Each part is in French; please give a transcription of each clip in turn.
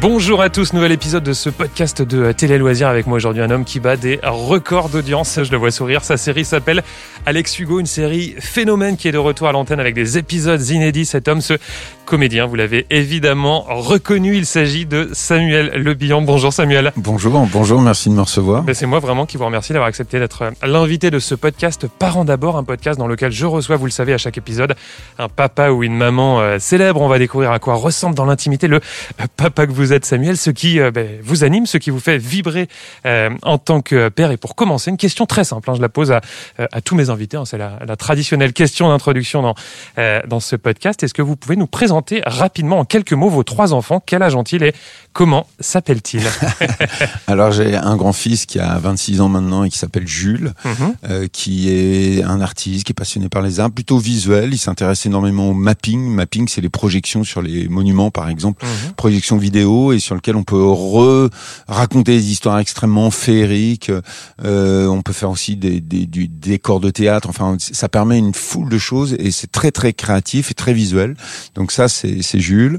Bonjour à tous, nouvel épisode de ce podcast de Télé Loisirs avec moi aujourd'hui un homme qui bat des records d'audience, je le vois sourire, sa série s'appelle Alex Hugo, une série phénomène qui est de retour à l'antenne avec des épisodes inédits, cet homme, ce comédien, vous l'avez évidemment reconnu, il s'agit de Samuel Le Bihan. Bonjour Samuel. Bonjour, bonjour, merci de me recevoir. Ben, c'est moi vraiment qui vous remercie d'avoir accepté d'être l'invité de ce podcast Parents d'abord, un podcast dans lequel je reçois, vous le savez, à chaque épisode, un papa ou une maman euh, célèbre. On va découvrir à quoi ressemble dans l'intimité le euh, papa que vous êtes Samuel, ce qui euh, ben, vous anime, ce qui vous fait vibrer en tant que père. Et pour commencer, une question très simple, hein, je la pose à, à tous mes invités, hein, c'est la, la, traditionnelle question d'introduction dans, dans ce podcast. Est-ce que vous pouvez nous présenter rapidement en quelques mots vos trois enfants? Quel âge ont-ils et comment s'appellent-ils? Alors j'ai un grand-fils qui a 26 ans maintenant et qui s'appelle Jules, mhm. euh, qui est un artiste, qui est passionné par les arts, plutôt visuel. Il s'intéresse énormément au mapping. Mapping, c'est les projections sur les monuments, par exemple, mhm. projections vidéo et sur lequel on peut re raconter des histoires extrêmement féeriques. Euh, on peut faire aussi des, des, du décor de théâtre. Enfin, ça permet une foule de choses et c'est très très créatif et très visuel. Donc ça, c'est Jules.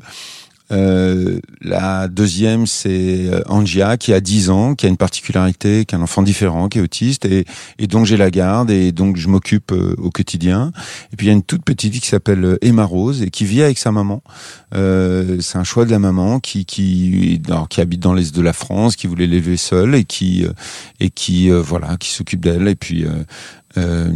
Euh, la deuxième, c'est euh, Angia, qui a 10 ans, qui a une particularité, qui est un enfant différent, qui est autiste, et, et dont j'ai la garde, et donc je m'occupe euh, au quotidien. Et puis il y a une toute petite qui s'appelle Emma Rose, et qui vit avec sa maman. Euh, c'est un choix de la maman qui qui alors, qui habite dans l'est de la France, qui voulait l'élever seule, et qui et qui voilà, qui s'occupe d'elle. Et puis euh,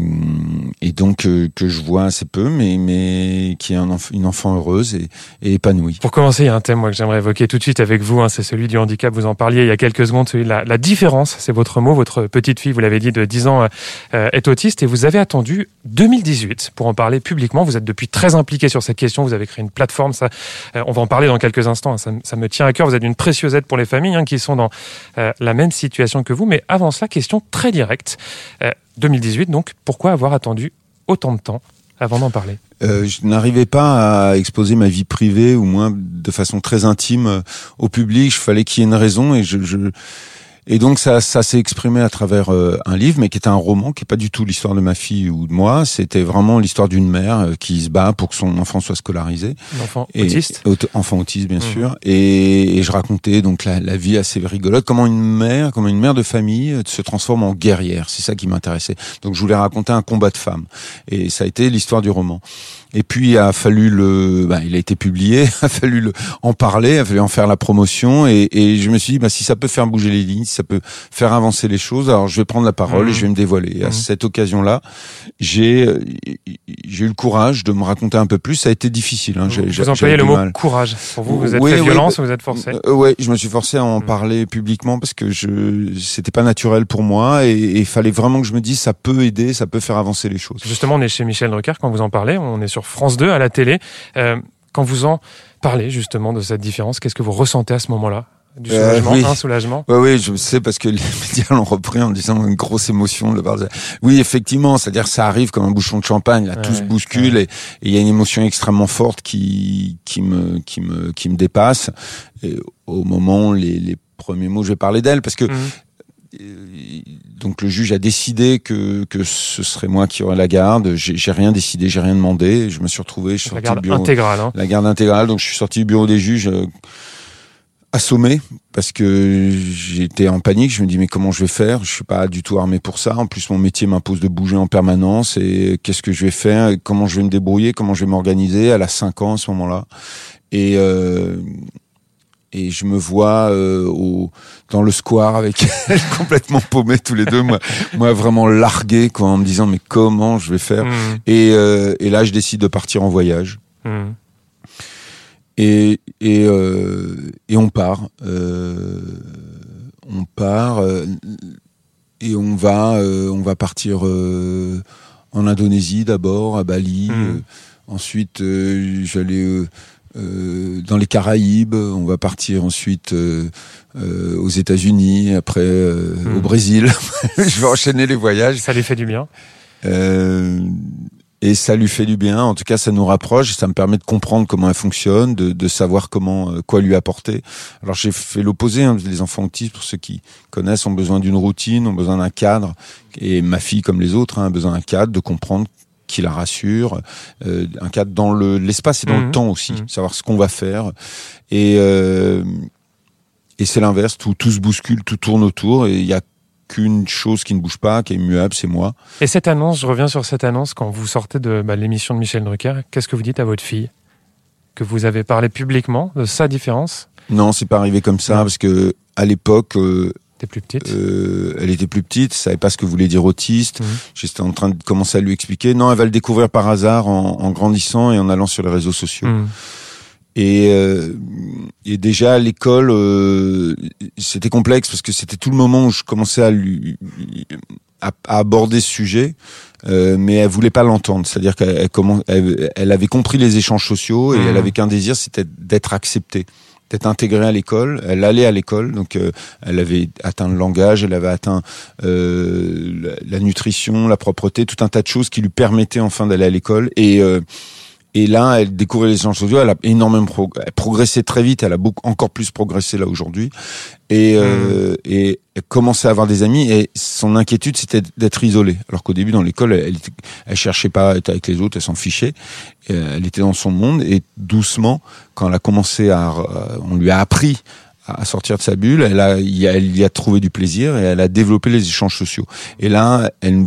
et donc euh, que je vois assez peu, mais mais qui est un une enfant heureuse et, épanouie. Pour commencer, il y a un thème moi que j'aimerais évoquer tout de suite avec vous, hein, c'est celui du handicap. Vous en parliez il y a quelques secondes, celui la, différence. C'est votre mot. Votre petite fille, vous l'avez dit, de 10 ans, euh, est autiste et vous avez attendu 2018 pour en parler publiquement. Vous êtes depuis très impliqué sur cette question. Vous avez créé une plateforme. Ça, on va en parler dans quelques instants. Hein. Ça, ça, me tient à cœur. Vous êtes une précieuse aide pour les familles hein, qui sont dans la même situation que vous. Mais avant cela, question très directe. 2018, donc pourquoi avoir attendu autant de temps avant d'en parler? Euh, je n'arrivais pas à exposer ma vie privée, ou moins de façon très intime, euh, au public. Je fallait qu'il y ait une raison, et je, je et donc ça, ça s'est exprimé à travers euh, un livre, mais qui était un roman, qui est pas du tout l'histoire de ma fille ou de moi. C'était vraiment l'histoire d'une mère euh, qui se bat pour que son enfant soit scolarisé. Enfant autiste. enfant autiste, bien mmh. sûr. Et, et, je racontais donc la, la, vie assez rigolote, comment une mère, comment une mère de famille euh, se transforme en guerrière. C'est ça qui m'intéressait. Donc je voulais raconter un combat de femmes. Et ça a été l'histoire du roman. Et puis il a fallu le, bah, il a été publié, il a fallu le, en parler, il a fallu en faire la promotion, et, et je me suis dit, bah, si ça peut faire bouger les lignes, si ça peut faire avancer les choses, alors je vais prendre la parole et je vais me dévoiler. Et à mmh. cette occasion-là, j'ai j'ai eu le courage de me raconter un peu plus. Ça a été difficile. Hein. Vous, vous employez le mot courage. Pour vous, vous êtes oui, fait violence ou vous êtes forcé euh, Oui, je me suis forcé à en mmh. parler publiquement parce que je c'était pas naturel pour moi et il fallait vraiment que je me dise ça peut aider, ça peut faire avancer les choses. Justement, on est chez Michel Drucker quand vous en parlez. On est sur France 2 à la télé. Euh, quand vous en parlez justement de cette différence, qu'est-ce que vous ressentez à ce moment-là du euh, soulagement, oui. un soulagement? Oui, oui, je sais parce que les médias l'ont repris en disant une grosse émotion de Oui, effectivement, c'est-à-dire ça arrive comme un bouchon de champagne, là, tout se bouscule et il y a une émotion extrêmement forte qui qui me qui me qui me dépasse. Et au moment les, les premiers mots, je vais parler d'elle parce que mhm donc le juge a décidé que, que ce serait moi qui aurais la garde. J'ai rien décidé, j'ai rien demandé. Je me suis retrouvé. Je suis la garde intégrale. Hein. La garde intégrale. Donc je suis sorti du bureau des juges euh, assommé parce que j'étais en panique. Je me dis mais comment je vais faire? Je suis pas du tout armé pour ça. En plus mon métier m'impose de bouger en permanence. Et qu'est-ce que je vais faire? Comment je vais me débrouiller? Comment je vais m'organiser? Elle a 5 ans à ce moment-là. Et euh, et je me vois euh, au, dans le square avec elle complètement paumée tous les deux moi moi vraiment largué quoi en me disant mais comment je vais faire? Mmh. et, euh, et là je décide de partir en voyage mmh. et et, euh, et on part on part et on va on va partir en Indonésie d'abord à Bali mmh. ensuite j'allais euh, dans les Caraïbes, on va partir ensuite euh, euh, aux États-Unis, après euh, au hmm. Brésil. je vais enchaîner les voyages. Ça les fait du bien. Euh, et ça lui fait du bien. En tout cas, ça nous rapproche. Ça me permet de comprendre comment elle fonctionne, de, de savoir comment quoi lui apporter. Alors j'ai fait l'opposé. Hein. Les enfants autistes, pour ceux qui connaissent, ont besoin d'une routine, ont besoin d'un cadre. Et ma fille, comme les autres, hein, a besoin d'un cadre, de comprendre qui la rassure, euh, un cadre dans le l'espace et dans le Mhm. temps aussi, Mhm. savoir ce qu'on va faire. Et euh, et c'est l'inverse, tout tout se bouscule, tout tourne autour et il y a qu'une chose qui ne bouge pas, qui est immuable, c'est moi. Et cette annonce, je reviens sur cette annonce, quand vous sortez de bah, l'émission de Michel Drucker, qu'est-ce que vous dites à votre fille? Que vous avez parlé publiquement de sa différence? Non, c'est pas arrivé comme ça parce que à l'époque, euh, T'es plus petite? Euh, elle était plus petite, savait pas ce que voulait dire autiste. Mhm. J'étais en train de commencer à lui expliquer. Non, elle va le découvrir par hasard en, en grandissant et en allant sur les réseaux sociaux. Hmm. Et, euh, et déjà à l'école, euh, c'était complexe parce que c'était tout le moment où je commençais à lui à, à aborder ce sujet, euh, mais elle voulait pas l'entendre. C'est-à-dire qu'elle elle, elle, avait compris les échanges sociaux et Mhm. elle avait qu'un désir, c'était d'être acceptée d'être intégrée à l'école. Elle allait à l'école, donc euh, elle avait atteint le langage, elle avait atteint euh, la, nutrition, la propreté, tout un tas de choses qui lui permettaient enfin d'aller à l'école. Et euh, et là, elle découvrait les échanges sociaux. Elle a énormément pro- elle progressé très vite. Elle a beaucoup encore plus progressé là aujourd'hui. Et euh, et elle commençait à avoir des amis. Et son inquiétude, c'était d'être isolée. Alors qu'au début, dans l'école, elle, elle, cherchait pas à être avec les autres. Elle s'en fichait. Et, euh, elle était dans son monde. Et doucement, quand elle a commencé à, euh, on lui a appris à sortir de sa bulle, elle a, il y a, elle y a trouvé du plaisir et elle a développé les échanges sociaux. Et là, elle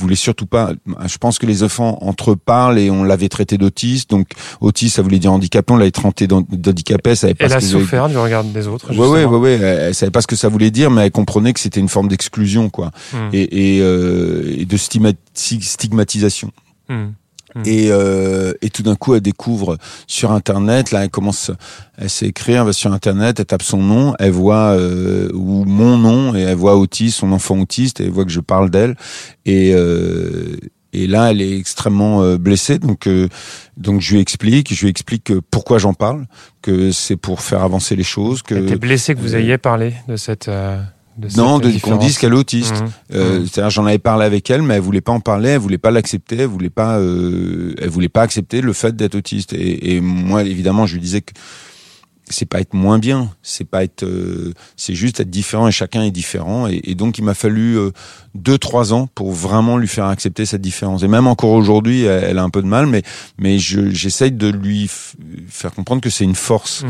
voulait surtout pas. Je pense que les enfants entre eux parlent et on l'avait traité d'autiste. Donc autiste, ça voulait dire handicapé. On l'avait traité d'han- d'handicapé. Elle Elle a souffert du regard des autres. Ouais, ouais, ouais, ouais. Elle, savait pas ce que ça voulait dire, mais elle comprenait que c'était une forme d'exclusion, quoi, Hmm. et, et, euh, et de stigma- stigmatisation. Hmm. Mm. Et, euh, et tout d'un coup, elle découvre sur Internet, là, elle commence, elle sait écrire, elle va sur Internet, elle tape son nom, elle voit euh, ou mon nom et elle voit autiste, son enfant autiste, et elle voit que je parle d'elle. Et euh, et là, elle est extrêmement euh, blessée, donc euh, donc je lui explique, je lui explique que pourquoi j'en parle, que c'est pour faire avancer les choses, que Elle était blessée que vous euh, ayez parlé de cette. euh, de non, de- qu'on dise qu'elle est autiste. Mhm. Euh. C'est-à-dire, j'en avais parlé avec elle, mais elle voulait pas en parler, elle voulait pas l'accepter, elle voulait pas, euh, elle voulait pas accepter le fait d'être autiste. Et, et moi, évidemment, je lui disais que c'est pas être moins bien, c'est pas être, euh, c'est juste être différent et chacun est différent. Et, et donc, il m'a fallu euh, deux, trois ans pour vraiment lui faire accepter cette différence. Et même encore aujourd'hui, elle, elle a un peu de mal, mais mais je- j'essaye de lui f- faire comprendre que c'est une force.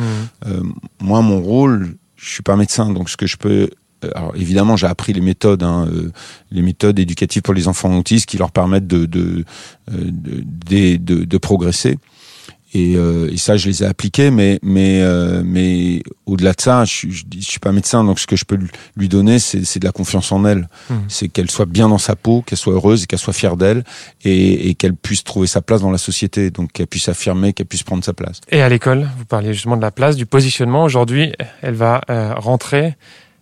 Euh, moi, mon rôle, je suis pas médecin, donc ce que je peux alors évidemment, j'ai appris les méthodes, hein, euh, les méthodes éducatives pour les enfants autistes qui leur permettent de de euh, de, de, de- progresser. Et, euh, et ça, je les ai appliqués, mais mais euh, mais au-delà de ça, je, suis- je, je suis pas médecin, donc ce que je peux lui- donner, c'est c'est de la confiance en elle. Mhm. C'est qu'elle soit bien dans sa peau, qu'elle soit heureuse et qu'elle soit fière d'elle, et, et qu'elle puisse trouver sa place dans la société, donc qu'elle puisse affirmer, qu'elle puisse prendre sa place. Et à l'école, vous parliez justement de la place, du positionnement. Aujourd'hui, elle va euh, rentrer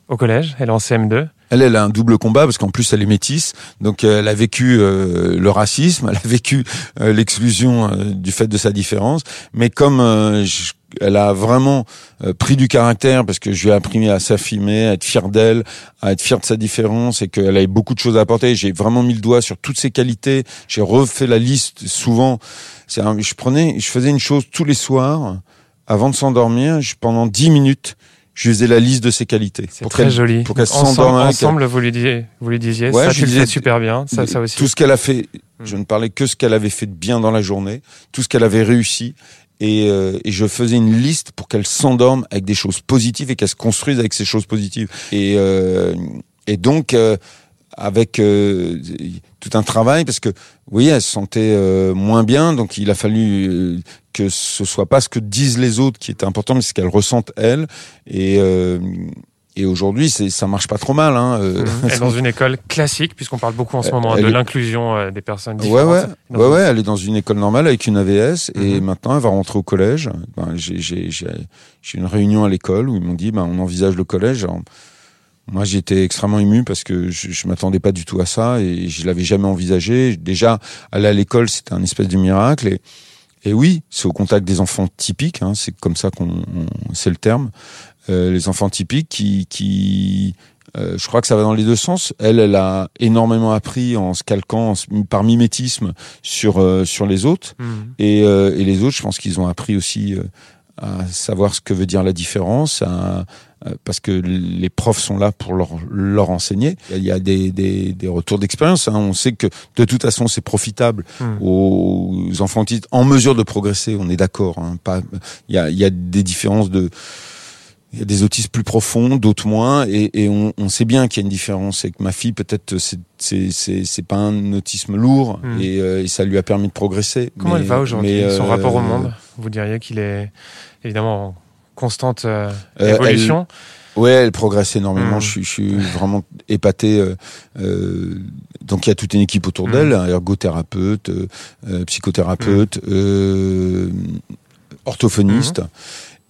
au collège. Elle est en CM2. Elle, elle a un double combat parce qu'en plus elle est métisse, donc euh, elle a vécu euh, le racisme, elle a vécu euh, l'exclusion euh, du fait de sa différence, mais comme euh, je- elle a vraiment euh, pris du caractère parce que je lui ai appris à s'affirmer, à être fière d'elle, à être fière de sa différence et qu'elle avait beaucoup de choses à apporter. J'ai vraiment mis le doigt sur toutes ses qualités. J'ai refait la liste souvent. Un- je prenais, je faisais une chose tous les soirs avant de s'endormir. Pendant dix minutes, je faisais la liste de ses qualités. C'est Pour très qu'elle- joli. pour qu'elle s'endorme ensemble vous lui disiez, vous lui disiez Ouais, ça je tu le disais- fais super bien, ça, ça aussi. Tout ce qu'elle a fait, Mm. je ne parlais que ce qu'elle avait fait de bien dans la journée, tout ce qu'elle avait réussi, et, euh, et je faisais une liste pour qu'elle s'endorme avec des choses positives et qu'elle se construise avec ces choses positives. Et, euh, et donc, euh, avec euh, tout un travail, parce que oui, elle se sentait euh, moins bien, donc il a fallu euh, que ce soit pas ce que disent les autres qui était important, mais ce qu'elle ressente elle. Et, euh, et aujourd'hui, c'est ça marche pas trop mal. Hein, euh, Mhm. Elle est dans une école classique, puisqu'on parle beaucoup en ce moment hein, Elle de est- l'inclusion euh, des personnes Ouais, différentes. ouais, ouais, une- ouais, elle est dans une école normale avec une AVS et Mhm. maintenant elle va rentrer au collège. Ben, j'ai, j'ai, j'ai, j'ai une réunion à l'école où ils m'ont dit, ben, on envisage le collège. Alors, moi, j'étais extrêmement ému parce que je, je m'attendais pas du tout à ça et je l'avais jamais envisagé. Déjà, aller à l'école, c'était un espèce de miracle et, et oui, c'est au contact des enfants typiques, hein, c'est comme ça qu'on, on- c'est le terme. les enfants typiques qui, qui je crois que ça va dans les deux sens. Elle, elle a énormément appris en se calquant par mimétisme sur sur les autres, mmh. et, et, les autres, je pense qu'ils ont appris aussi à savoir ce que veut dire la différence, à, euh, parce que les profs sont là pour leur, leur enseigner. Il y a des, des, des retours d'expérience. Hein. On sait que de toute façon c'est profitable hmm. aux enfants en mesure de progresser. On est d'accord. Hein. Pas, il y a, il y a des différences de il y a des autismes plus profonds, d'autres moins, et, et on, on, sait bien qu'il y a une différence. Et que ma fille, peut-être, c'est pas un autisme lourd, hmm. et, euh, et, ça lui a permis de progresser. Comment elle va aujourd'hui Son euh, rapport au monde? Vous diriez qu'il est évidemment constante euh, évolution? Oui, ouais, elle progresse énormément. Hmm. Je, je, suis vraiment épaté. Donc il y a toute une équipe autour hmm. d'elle, ergothérapeute, psychothérapeute, orthophoniste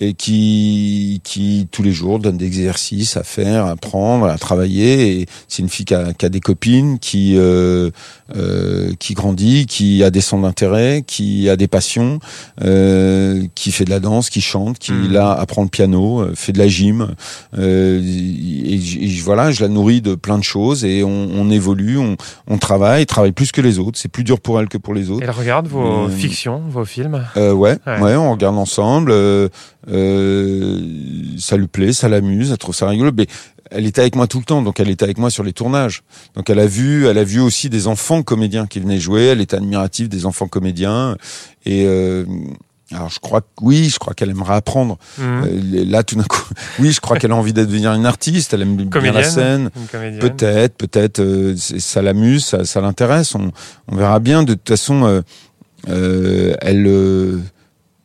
et qui, qui tous les jours donne des exercices à faire, à apprendre, à travailler. Et c'est une fille qui a, qui a, des copines, qui euh, euh, qui grandit, qui a des centres d'intérêt, qui a des passions, euh, qui fait de la danse, qui chante, qui mmh. là apprend le piano, euh, fait de la gym. Euh, et, et, voilà, je la nourris de plein de choses et on, on évolue, on, on, travaille, travaille plus que les autres. C'est plus dur pour elle que pour les autres. Elle regarde vos fictions, vos films? Ouais, ouais, ouais, on regarde ensemble. Euh, ça lui plaît, ça l'amuse, elle trouve ça rigolo. Mais elle était avec moi tout le temps, donc elle était avec moi sur les tournages. Donc elle a vu, elle a vu aussi des enfants comédiens qui venaient jouer. Elle était admirative des enfants comédiens. Et euh, alors je crois que oui, je crois qu'elle aimerait apprendre. Mmh. Euh, là tout d'un coup, oui, je crois qu'elle a envie de devenir une artiste. Elle aime bien la scène. Peut-être, peut-être. Euh, ça l'amuse, ça, ça l'intéresse. On, on, verra bien. De toute façon, euh, elle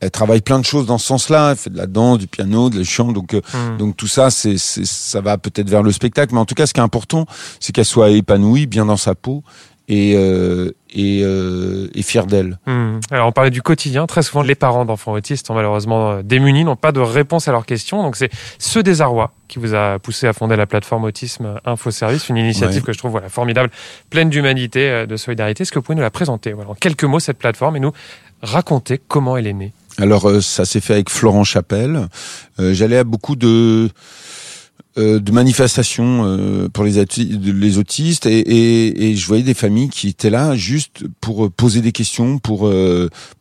elle travaille plein de choses dans ce sens-là. Elle fait de la danse, du piano, de la chant. Donc, euh, hmm. donc tout ça, c'est, ça va peut-être vers le spectacle. Mais en tout cas, ce qui est important, c'est qu'elle soit épanouie, bien dans sa peau et, euh, et, euh, et fière d'elle. Hmm. Alors on parlait du quotidien. Très souvent, les parents d'enfants autistes sont malheureusement démunis, n'ont pas de réponse à leurs questions. Donc c'est ce désarroi qui vous a poussé à fonder la plateforme Autisme Info Service, une initiative que je trouve voilà, formidable, pleine d'humanité, de solidarité. Est-ce que vous pouvez nous la présenter voilà, en quelques mots cette plateforme et nous raconter comment elle est née? Alors euh, ça s'est fait avec Florent Chapelle. Euh, j'allais à beaucoup de euh, de manifestations pour les, autistes et, et, je voyais des familles qui étaient là juste pour poser des questions, pour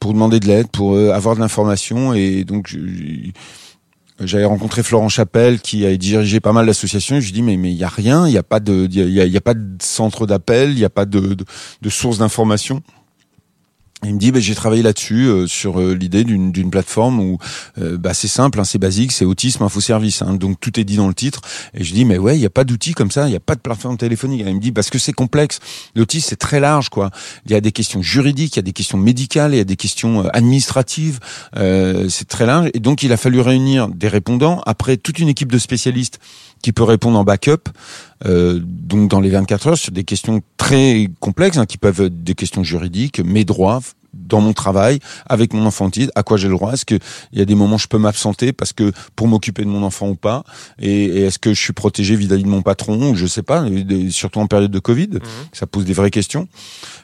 pour demander de l'aide, pour avoir de l'information et donc j'avais rencontré Florent Chapelle qui a dirigé pas mal d'associations. Je lui dis mais mais il y a rien, il y a pas de il y a, pas de centre d'appel, il y a pas de, de source d'information. Il me dit, bah, j'ai travaillé là-dessus euh, sur euh, l'idée d'une, d'une plateforme où euh, bah, c'est simple, hein, c'est basique, c'est autisme info service, hein, donc tout est dit dans le titre. Et je dis, mais ouais, il y a pas d'outils comme ça, il y a pas de plateforme téléphonique. il me dit, parce que c'est complexe. L'autisme c'est très large, quoi. Il y a des questions juridiques, il y a des questions médicales, il y a des questions administratives. c'est très large. Et donc il a fallu réunir des répondants après toute une équipe de spécialistes qui peut répondre en backup, euh, donc dans les 24 heures sur des questions très complexes, hein, qui peuvent être des questions juridiques, mes droits dans mon travail, avec mon enfant à quoi j'ai le droit, est-ce qu'il y a des moments où je peux m'absenter parce que pour m'occuper de mon enfant ou pas, et, est-ce que je suis protégé vis-à-vis de mon patron, ou je sais pas, surtout en période de Covid, mmh. ça pose des vraies questions.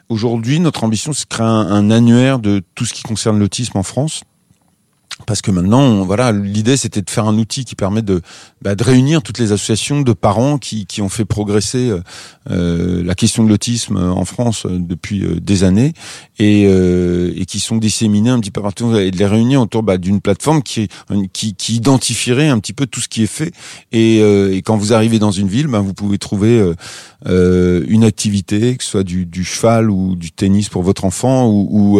Aujourd'hui, notre ambition, c'est de créer un annuaire de tout ce qui concerne l'autisme en France, parce que maintenant, voilà, l'idée c'était de faire un outil qui permet de, bah, de réunir toutes les associations de parents qui, qui ont fait progresser euh, euh la question de l'autisme en France euh, depuis euh, des années et, et qui sont disséminées un petit peu partout et de les réunir autour bah, d'une plateforme qui, qui, qui identifierait un petit peu tout ce qui est fait et, et quand vous arrivez dans une ville, bah, vous pouvez trouver une activité, que ce soit du, du, cheval ou du tennis pour votre enfant ou, ou,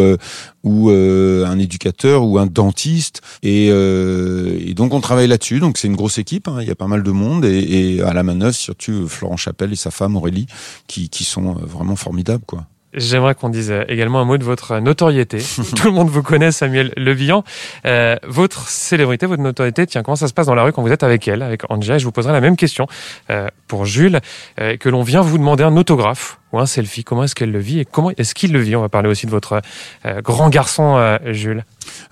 ou un éducateur ou un dentiste et, et donc on travaille là-dessus donc c'est une grosse équipe Hein. il y a pas mal de monde et, à la manœuvre, surtout Florent Chapelle et sa femme Aurélie, qui, qui sont euh, vraiment formidables, quoi. J'aimerais qu'on dise également un mot de votre notoriété. Tout le monde vous connaît, Samuel Levillan. Euh, votre célébrité, votre notoriété, tiens, comment ça se passe dans la rue quand vous êtes avec elle, avec Anja Je vous poserai la même question euh, pour Jules, euh, que l'on vient vous demander un autographe ou un selfie Comment est-ce qu'elle le vit et comment est-ce qu'il le vit? On va parler aussi de votre grand garçon, Jules.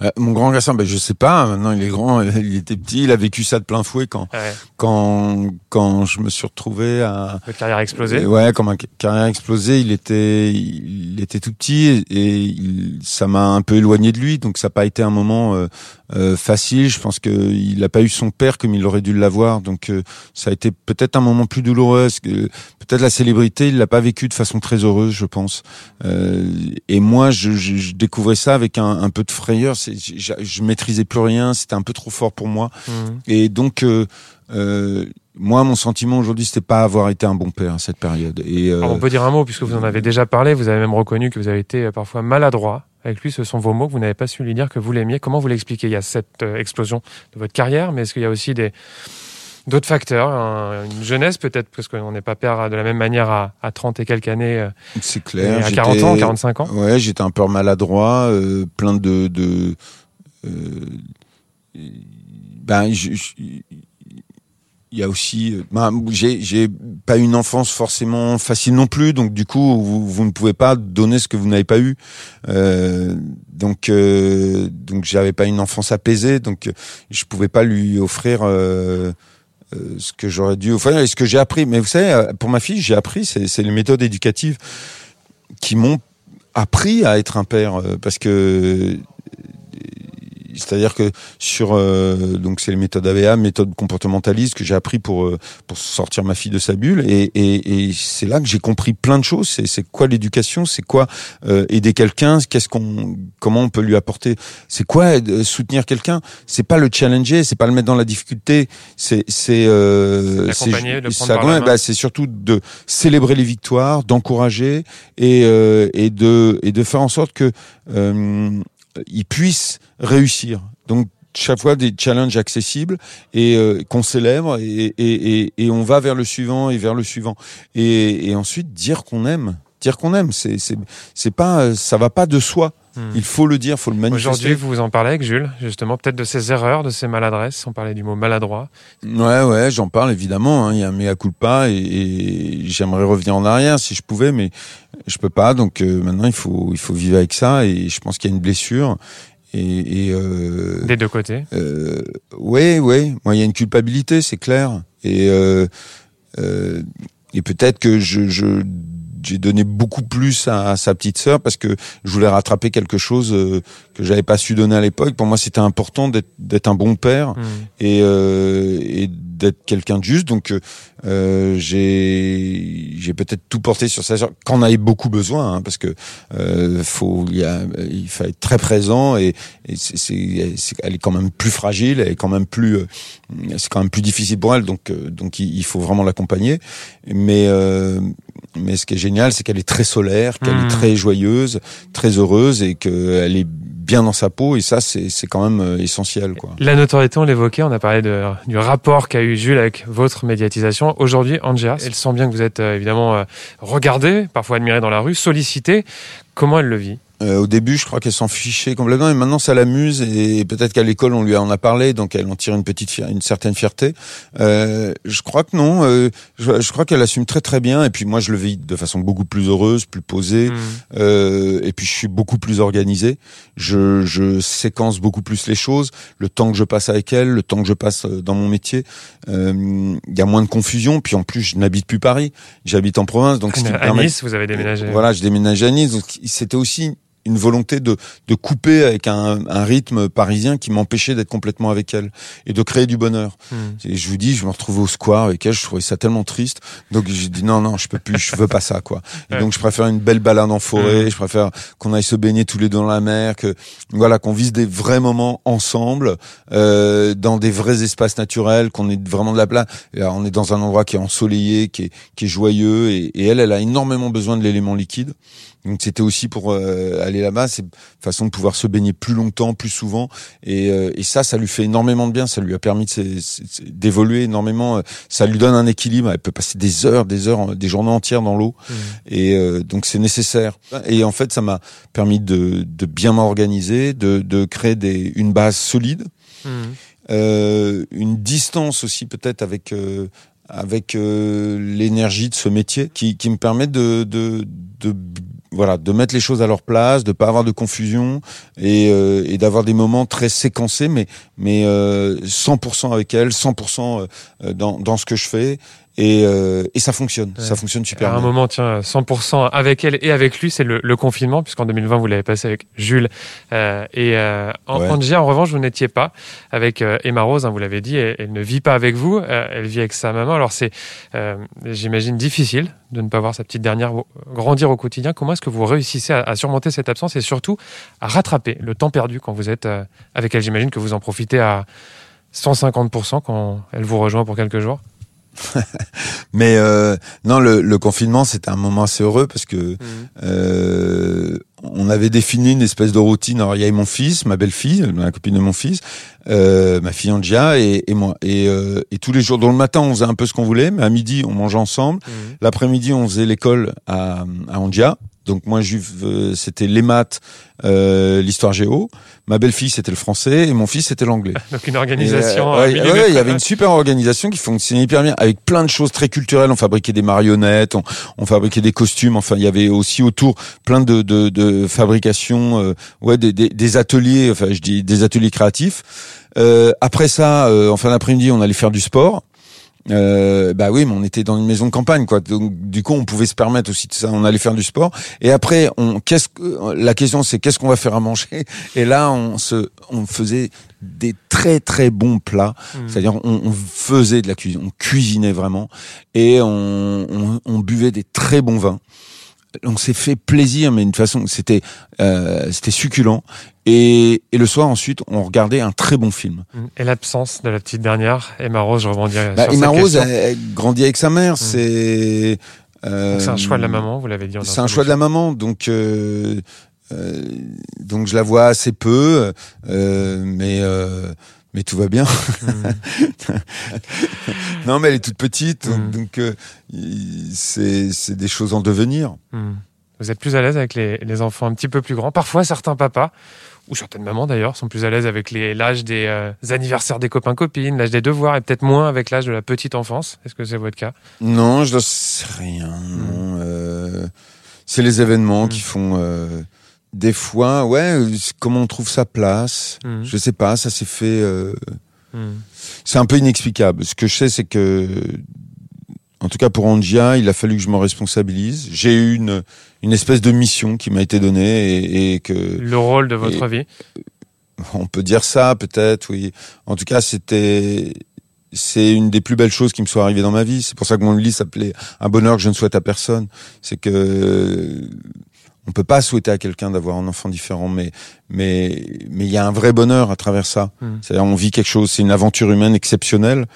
Euh, mon grand garçon, ben je sais pas. Maintenant, il est grand, il était petit, il a vécu ça de plein fouet quand quand quand je me suis retrouvé à Votre carrière explosée. Ouais, quand ma carrière explosé, il était il était tout petit et, ça m'a un peu éloigné de lui, donc ça n'a pas été un moment euh, euh, facile. Je pense qu'il n'a pas eu son père comme il aurait dû l'avoir, donc ça a été peut-être un moment plus douloureux. Peut-être la célébrité, il l'a pas vécu de façon très heureuse, je pense. et moi, je, je, je découvrais ça avec un, un peu de frayeur je, je maîtrisais plus rien, c'était un peu trop fort pour moi. Mmh. Et donc, euh, euh, moi, mon sentiment aujourd'hui, c'était pas avoir été un bon père à cette période. Et euh, on peut dire un mot puisque vous en avez déjà parlé. Vous avez même reconnu que vous avez été parfois maladroit avec lui. Ce sont vos mots que vous n'avez pas su lui dire que vous l'aimiez. Comment vous l'expliquez? Il y a cette explosion de votre carrière, mais est-ce qu'il y a aussi des d'autres facteurs, une jeunesse peut-être, parce qu'on n'est pas père de la même manière à, à 30 et quelques années. C'est clair. À 40 ans, 45 ans. Ouais, j'étais un peu maladroit, euh, plein de. de euh, ben, il y a aussi, ben, j'ai, j'ai pas une enfance forcément facile non plus, donc du coup, vous, vous ne pouvez pas donner ce que vous n'avez pas eu. Euh, donc, euh, donc, j'avais pas une enfance apaisée, donc je pouvais pas lui offrir. Euh, euh, ce que j'aurais dû, enfin, ce que j'ai appris. Mais vous savez, euh, pour ma fille, j'ai appris, c'est les méthodes éducatives qui m'ont appris à être un père, euh, parce que c'est-à-dire que sur euh, donc c'est les méthodes AVA, méthodes comportementalistes que j'ai appris pour euh, pour sortir ma fille de sa bulle. Et, et, et c'est là que j'ai compris plein de choses. C'est c'est quoi l'éducation, c'est quoi euh, aider quelqu'un, qu'est-ce qu'on comment on peut lui apporter, c'est quoi soutenir quelqu'un? C'est pas le challenger, c'est pas le mettre dans la difficulté, c'est c'est c'est bah, c'est surtout de célébrer les victoires, d'encourager et et de et de faire en sorte que ils puissent réussir. Donc chaque fois des challenges accessibles et euh, qu'on célèbre et, et, et, on va vers le suivant et vers le suivant et, et ensuite dire qu'on aime dire qu'on aime c'est c'est c'est pas ça va pas de soi hmm. il faut le dire faut le manifester aujourd'hui vous en parlez avec Jules justement peut-être de ses erreurs de ses maladresses on parlait du mot maladroit ouais ouais j'en parle évidemment hein. il y a un mea culpa et, et j'aimerais revenir en arrière si je pouvais mais je peux pas donc euh, maintenant il faut il faut vivre avec ça et je pense qu'il y a une blessure et, et euh, des deux côtés. Euh, oui, oui. Moi, il y a une culpabilité, c'est clair. Et euh, euh, et peut-être que je, je j'ai donné beaucoup plus à, sa petite sœur parce que je voulais rattraper quelque chose euh, que j'avais pas su donner à l'époque. Pour moi, c'était important d'être un bon père mmh. et, euh, et d'être quelqu'un de juste. Donc, euh, j'ai j'ai peut-être tout porté sur sa sœur, qu'en avait beaucoup besoin, hein, parce que euh, faut il, y a, il faut être très présent et, et c'est elle est quand même plus fragile, elle est quand même plus euh, c'est quand même plus difficile pour elle. Donc euh, donc il, faut vraiment l'accompagner. Mais euh, mais ce qui est génial, c'est qu'elle est très solaire, qu'elle est mmh. très joyeuse, très heureuse et qu'elle est bien dans sa peau et ça c'est quand même euh, essentiel quoi. La notoriété on l'évoquait, on a parlé de, du rapport qu'a eu Jules avec votre médiatisation. Aujourd'hui Angela, elle sent bien que vous êtes euh, évidemment euh, regardé, parfois admiré dans la rue, sollicité. Comment elle le vit? Euh, au début, je crois qu'elle s'en fichait complètement, et maintenant ça l'amuse. Et peut-être qu'à l'école, on lui en a parlé, donc elle en tire une petite, une certaine fierté. Euh, je crois que non. Euh, je, je, crois qu'elle assume très très bien. Et puis moi, je le vis de façon beaucoup plus heureuse, plus posée. Mmh. Euh, et puis je suis beaucoup plus organisé. Je, je, séquence beaucoup plus les choses. Le temps que je passe avec elle, le temps que je passe euh, dans mon métier, il y a moins de confusion. Puis en plus, je n'habite plus Paris. J'habite en province, donc. À Nice, vous avez déménagé. Voilà, je déménage à Nice. Donc c'était aussi une volonté de, de couper avec un, un rythme parisien qui m'empêchait d'être complètement avec elle et de créer du bonheur. Hmm. Et je vous dis, je me retrouvais au square avec elle, je trouvais ça tellement triste. Donc j'ai dit non, non, je peux plus, je veux pas ça, quoi. Et donc je préfère une belle balade en forêt, hmm. je préfère qu'on aille se baigner tous les deux dans la mer, que voilà, qu'on vise des vrais moments ensemble, euh, dans des vrais espaces naturels, qu'on ait vraiment de la place. on est dans un endroit qui est ensoleillé, qui est, qui est joyeux, et, et elle, elle a énormément besoin de l'élément liquide. Donc c'était aussi pour euh, aller là-bas, c'est façon de pouvoir se baigner plus longtemps, plus souvent, et, euh, et ça, ça lui fait énormément de bien. Ça lui a permis d'évoluer énormément. Ça lui donne un équilibre. Elle peut passer des heures, des heures, des journées entières dans l'eau, mmh. et euh, donc c'est nécessaire. Et en fait, ça m'a permis de, de bien m'organiser, de, de créer des, une base solide, mmh. une distance aussi peut-être avec avec l'énergie de ce métier qui, qui me permet de, de, de voilà, de mettre les choses à leur place, de pas avoir de confusion et, euh, et d'avoir des moments très séquencés, mais mais euh, 100% avec elle, 100% euh, dans dans ce que je fais et, euh, et ça fonctionne, ça fonctionne super à un moment, tiens, 100% avec elle et avec lui, c'est le, le, confinement, puisqu'en 2020, vous l'avez passé avec Jules. Euh, et euh, en, ouais. en, en revanche, vous n'étiez pas avec euh, Emma Rose, hein, vous l'avez dit, elle, elle, ne vit pas avec vous, euh, elle vit avec sa maman. Alors c'est, euh, j'imagine, difficile de ne pas voir sa petite dernière grandir au quotidien. Comment est-ce que vous réussissez à, à, surmonter cette absence et surtout à rattraper le temps perdu quand vous êtes avec elle? J'imagine que vous en profitez à 150% quand elle vous rejoint pour quelques jours mais euh, non, le, le confinement c'était un moment assez heureux parce que mmh. euh, on avait défini une espèce de routine. Alors il y avait mon fils, ma belle-fille, la copine de mon fils, euh, ma fille Angia et, et moi. Et, euh, et, tous les jours, dans le matin, on faisait un peu ce qu'on voulait, mais à midi, on mangeait ensemble. Mmh. L'après-midi, on faisait l'école à, à Angia. Donc moi, euh, c'était les maths, euh, l'histoire géo. Ma belle-fille, c'était le français et mon fils, c'était l'anglais. Donc une organisation. Euh, ouais, ouais, il y avait une super organisation qui fonctionnait hyper bien, avec plein de choses très culturelles. On fabriquait des marionnettes, on, on fabriquait des costumes. Enfin, il y avait aussi autour plein de, de, de fabrications, euh, ouais, des, des, des, ateliers. Enfin, je dis des ateliers créatifs. Euh, après ça, en fin d'après-midi, on allait faire du sport. Euh, bah oui, mais on était dans une maison de campagne, quoi. Donc du coup, on pouvait se permettre aussi de ça. On allait faire du sport. Et après, on, qu'est-ce que la question, c'est qu'est-ce qu'on va faire à manger? Et là, on se, on faisait des très très bons plats. Mmh. C'est-à-dire, on, on, faisait de la cuisine, on cuisinait vraiment, et on, on, on buvait des très bons vins on s'est fait plaisir, mais d'une façon, c'était euh, c'était succulent. Et, et, le soir, ensuite, on regardait un très bon film. Et l'absence de la petite dernière, Emma Rose, je rebondis bah, sur Emma cette Rose, question. elle, elle grandit avec sa mère. Mmh. C'est euh, c'est un choix de la maman, vous l'avez dit. C'est un choix de la maman, donc. Euh, donc je la vois assez peu, mais mais tout va bien. Mmh. non, mais elle est toute petite, mmh. donc euh, c'est des choses en devenir. Mmh. Vous êtes plus à l'aise avec les, les, enfants un petit peu plus grands. Parfois, certains papas ou certaines mamans d'ailleurs sont plus à l'aise avec l'âge des euh, anniversaires des copains copines, l'âge des devoirs, et peut-être moins avec l'âge de la petite enfance. Est-ce que c'est votre cas? Non, je ne sais rien. Euh, c'est les événements qui font des fois, ouais, comment on trouve sa place, mmh. je sais pas, ça s'est fait. Euh, mmh. C'est un peu inexplicable. Ce que je sais, c'est que, en tout cas pour Angia, il a fallu que je me responsabilise. J'ai eu une une espèce de mission qui m'a été donnée et, et, que. Le rôle de votre et, vie. On peut dire ça, peut-être, oui. En tout cas, c'était c'est une des plus belles choses qui me soit arrivée dans ma vie. C'est pour ça que mon livre s'appelait Un bonheur que je ne souhaite à personne. C'est que on peut pas souhaiter à quelqu'un d'avoir un enfant différent, mais mais mais il y a un vrai bonheur à travers ça. Mmh. C'est-à-dire on vit quelque chose, c'est une aventure humaine exceptionnelle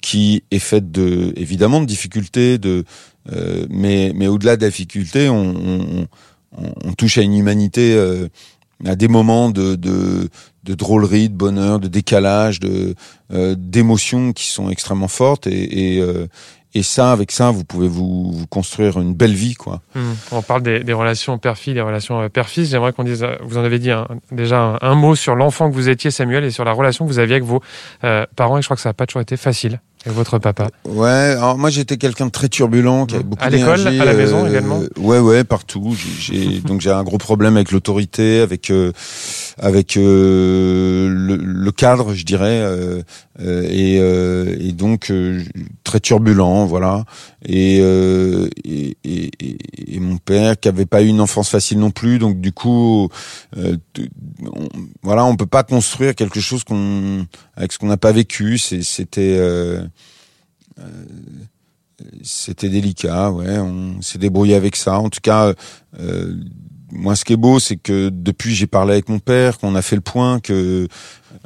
qui est faite de évidemment de difficultés, de euh, mais mais au-delà de la difficulté, on, on, on, touche à une humanité, euh, à des moments de, de de drôlerie, de bonheur, de décalage, de euh, d'émotions qui sont extrêmement fortes et, et euh, et ça, avec ça, vous pouvez vous, vous construire une belle vie, quoi. Mmh. On parle des, des relations père-fille, des relations père-fils. J'aimerais qu'on dise, vous en avez dit un, déjà un, un, mot sur l'enfant que vous étiez, Samuel, et sur la relation que vous aviez avec vos euh, parents. Et je crois que ça n'a pas toujours été facile. Et votre papa Ouais, alors moi j'étais quelqu'un de très turbulent, qui avait beaucoup À l'école, à la maison euh, également Ouais, ouais, partout. J'ai donc j'ai un gros problème avec l'autorité, avec euh, avec euh, le, le, cadre, je dirais, euh, et, euh, et, donc très turbulent, voilà. Et, et, et, mon père qui avait pas eu une enfance facile non plus, donc du coup, on, voilà, on peut pas construire quelque chose qu'on avec ce qu'on n'a pas vécu. C'était euh, c'était délicat, ouais. On s'est débrouillé avec ça. En tout cas, euh, moi, ce qui est beau, c'est que depuis, j'ai parlé avec mon père, qu'on a fait le point, que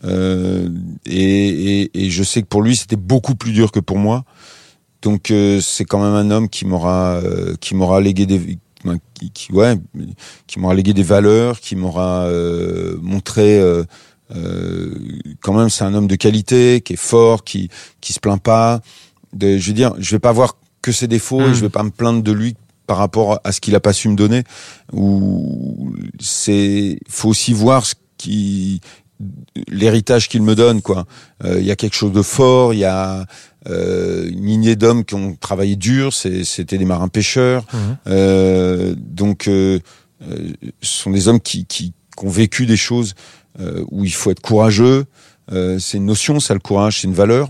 euh, et, et, et, je sais que pour lui, c'était beaucoup plus dur que pour moi. Donc, euh, c'est quand même un homme qui m'aura euh, qui m'aura légué des qui, qui, ouais qui m'aura légué des valeurs, qui m'aura euh, montré quand même c'est un homme de qualité, qui est fort, qui qui se plaint pas de, je veux dire, je vais pas voir que ses défauts mmh. et je vais pas me plaindre de lui par rapport à ce qu'il a pas su me donner. Ou c'est, faut aussi voir ce qui l'héritage qu'il me donne quoi. Il y a quelque chose de fort, il y a une lignée d'hommes qui ont travaillé dur, c'était des marins pêcheurs, mmh. donc ce sont des hommes qui, qui, qui ont vécu des choses où il faut être courageux. c'est une notion, ça le courage, c'est une valeur.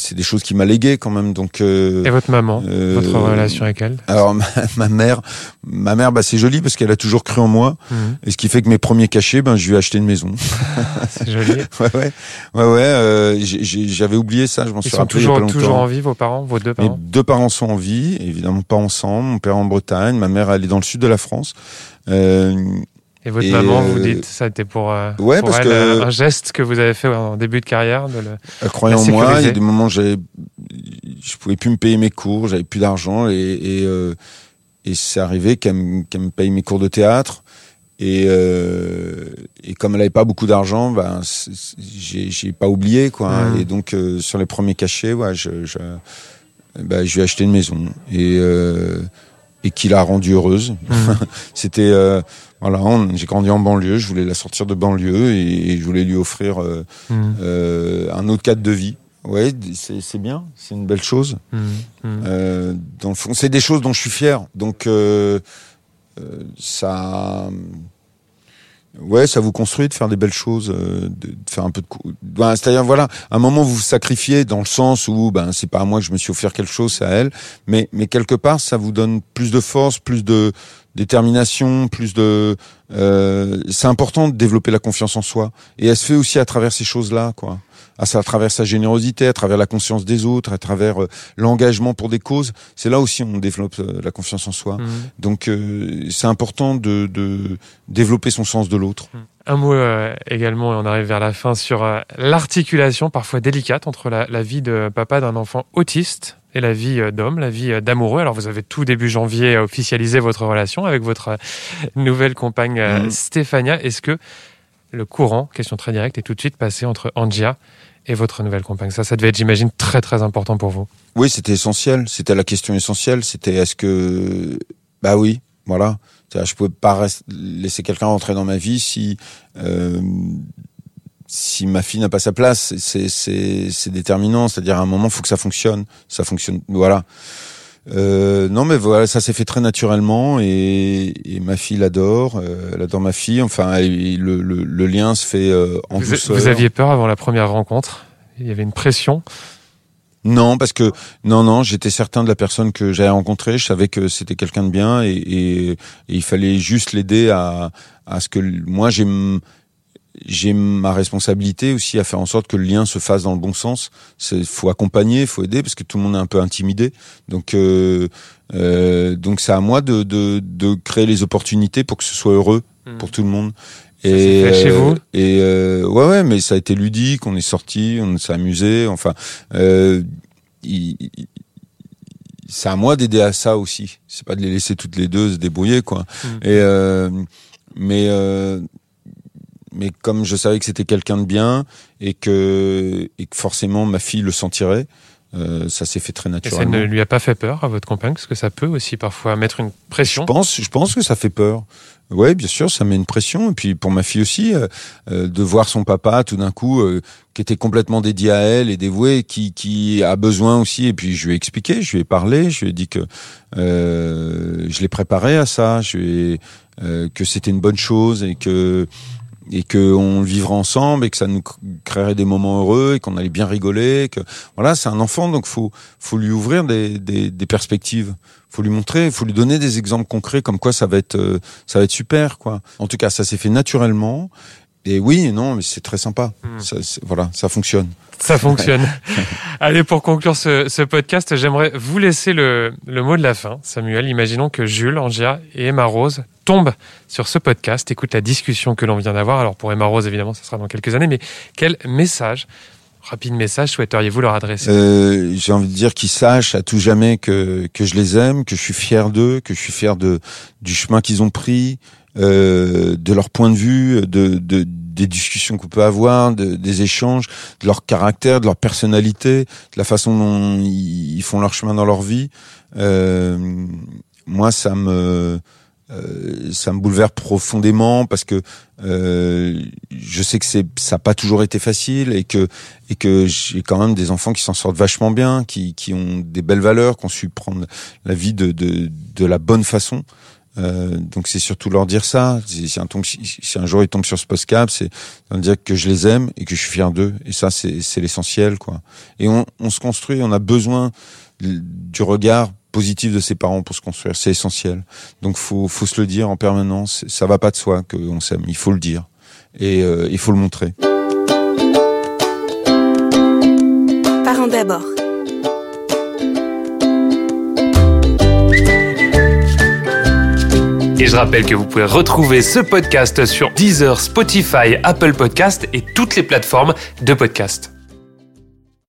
C'est des choses qui m'a légué quand même. Donc. Euh, Et votre maman, euh, votre relation avec elle? Alors ma, mère, ma mère, bah c'est joli parce qu'elle a toujours cru en moi. Mhm. Et ce qui fait que mes premiers cachets, ben je lui ai acheté une maison. c'est joli. ouais ouais ouais ouais. Euh, J'avais oublié ça, je m'en suis rappelé. Ils sont toujours, toujours en vie vos parents, vos deux parents? Mes deux parents sont en vie, évidemment pas ensemble. Mon père en Bretagne, ma mère elle est dans le sud de la France. Euh, et votre maman, vous dites, ça a été pour, euh, ouais, parce elle, que... Euh, un geste que vous avez fait en début de carrière de le, Elle croyait en moi. Il y a des moments où je pouvais plus me payer mes cours, j'avais plus d'argent et et, euh, et c'est arrivé qu'elle me, qu me, paye mes cours de théâtre. Et, euh, et comme elle avait pas beaucoup d'argent, ben j'ai pas oublié quoi. Mmh. Et donc euh, sur les premiers cachets, ouais, je, je, ben, je lui ai acheté une maison et euh, et qui l'a rendue heureuse. Mmh. C'était voilà, j'ai grandi en banlieue, je voulais la sortir de banlieue et, et je voulais lui offrir euh, mmh. euh, un autre cadre de vie. Ouais, c'est bien, c'est une belle chose. Mmh. Euh, dans le fond, c'est des choses dont je suis fier. Donc euh, euh, ça, ouais, ça vous construit de faire des belles choses, euh, de, faire un peu de, ben, c'est-à-dire voilà, à un moment vous vous sacrifiez dans le sens où ben c'est pas à moi que je me suis offert quelque chose, c'est à elle, mais mais quelque part ça vous donne plus de force, plus de détermination, plus de. Euh, c'est important de développer la confiance en soi, et elle se fait aussi à travers ces choses-là, quoi. À, à travers sa générosité, à travers la conscience des autres, à travers euh, l'engagement pour des causes. C'est là aussi on développe euh, la confiance en soi. Mmh. Donc euh, c'est important de, de, développer son sens de l'autre. Mmh. Un mot euh, également, et on arrive vers la fin, sur euh, l'articulation parfois délicate entre la, la vie de papa d'un enfant autiste et la vie d'homme, la vie d'amoureux. Alors vous avez tout début janvier officialisé votre relation avec votre nouvelle compagne mmh. Stéphania. Est-ce que le courant, question très directe, est tout de suite passé entre Angia et votre nouvelle compagne Ça, ça devait être, j'imagine, très très important pour vous. Oui, c'était essentiel. C'était la question essentielle. C'était est-ce que... Bah oui, voilà. Je pouvais pas laisser quelqu'un rentrer dans ma vie si euh, si ma fille n'a pas sa place. C'est déterminant. C'est-à-dire à un moment, faut que ça fonctionne. Ça fonctionne. Voilà. Euh, non, mais voilà, ça s'est fait très naturellement et, et ma fille l'adore, euh, elle adore ma fille. Enfin, le, le, le lien se fait euh, en vous, douceur. Vous aviez peur avant la première rencontre? Il y avait une pression? Non, parce que non, non, j'étais certain de la personne que j'avais rencontrée. Je savais que c'était quelqu'un de bien et, et, et, il fallait juste l'aider à, à ce que moi j'ai j'ai ma responsabilité aussi à faire en sorte que le lien se fasse dans le bon sens. Il faut accompagner, il faut aider parce que tout le monde est un peu intimidé. Donc euh, euh, donc c'est à moi de, de, de créer les opportunités pour que ce soit heureux mmh. pour tout le monde. Et, fait chez vous? et euh, ouais ouais mais ça a été ludique on est sorti on s'est amusé enfin euh, il, il, c'est à moi d'aider à ça aussi c'est pas de les laisser toutes les deux se débrouiller quoi mmh. et euh, mais euh, mais comme je savais que c'était quelqu'un de bien et que et que forcément ma fille le sentirait euh, ça s'est fait très naturellement. Et ça ne lui a pas fait peur à votre compagne parce que ça peut aussi parfois mettre une pression. Je pense, je pense que ça fait peur. Ouais, bien sûr, ça met une pression. Et puis pour ma fille aussi, euh, euh, de voir son papa tout d'un coup, euh, qui était complètement dédié à elle et dévoué, qui, qui a besoin aussi. Et puis je lui ai expliqué, je lui ai parlé, je lui ai dit que euh, je l'ai préparé à ça, je lui ai, que c'était une bonne chose et que et que on vivrait ensemble et que ça nous créerait des moments heureux et qu'on allait bien rigoler. Que voilà, c'est un enfant donc faut faut lui ouvrir des, des, des perspectives. Faut lui montrer, faut lui donner des exemples concrets comme quoi ça va être euh, ça va être super quoi. En tout cas, ça s'est fait naturellement. Et oui, non, mais c'est très sympa. Mmh. Ça, voilà, ça fonctionne. Ça fonctionne. Allez, pour conclure ce, ce podcast, j'aimerais vous laisser le, le, mot de la fin. Samuel, imaginons que Jules, Angia et Emma Rose tombent sur ce podcast, écoutent la discussion que l'on vient d'avoir. Alors pour Emma Rose, évidemment, ça sera dans quelques années, mais quel message rapide message souhaiteriez-vous leur adresser? Euh, J'ai envie de dire qu'ils sachent à tout jamais que, que je les aime, que je suis fier d'eux, que je suis fier de, du chemin qu'ils ont pris, euh, de leur point de vue, de, de des discussions qu'on peut avoir, de, des échanges, de leur caractère, de leur personnalité, de la façon dont ils font leur chemin dans leur vie. Euh, moi, ça me euh, ça me bouleverse profondément parce que euh, je sais que c'est ça n'a pas toujours été facile et que et que j'ai quand même des enfants qui s'en sortent vachement bien, qui qui ont des belles valeurs, qui ont su prendre la vie de de, de la bonne façon. Euh, donc c'est surtout leur dire ça. Si un, si un jour ils tombent sur ce podcast, c'est leur dire que je les aime et que je suis fier d'eux. Et ça, c'est l'essentiel, quoi. Et on, on, se construit. On a besoin du regard positif de ses parents pour se construire. C'est essentiel. Donc faut faut se le dire en permanence. Ça va pas de soi qu'on s'aime. Il faut le dire et euh, il faut le montrer. Parents d'abord. Et je rappelle que vous pouvez retrouver ce podcast sur Deezer, Spotify, Apple Podcast et toutes les plateformes de podcast.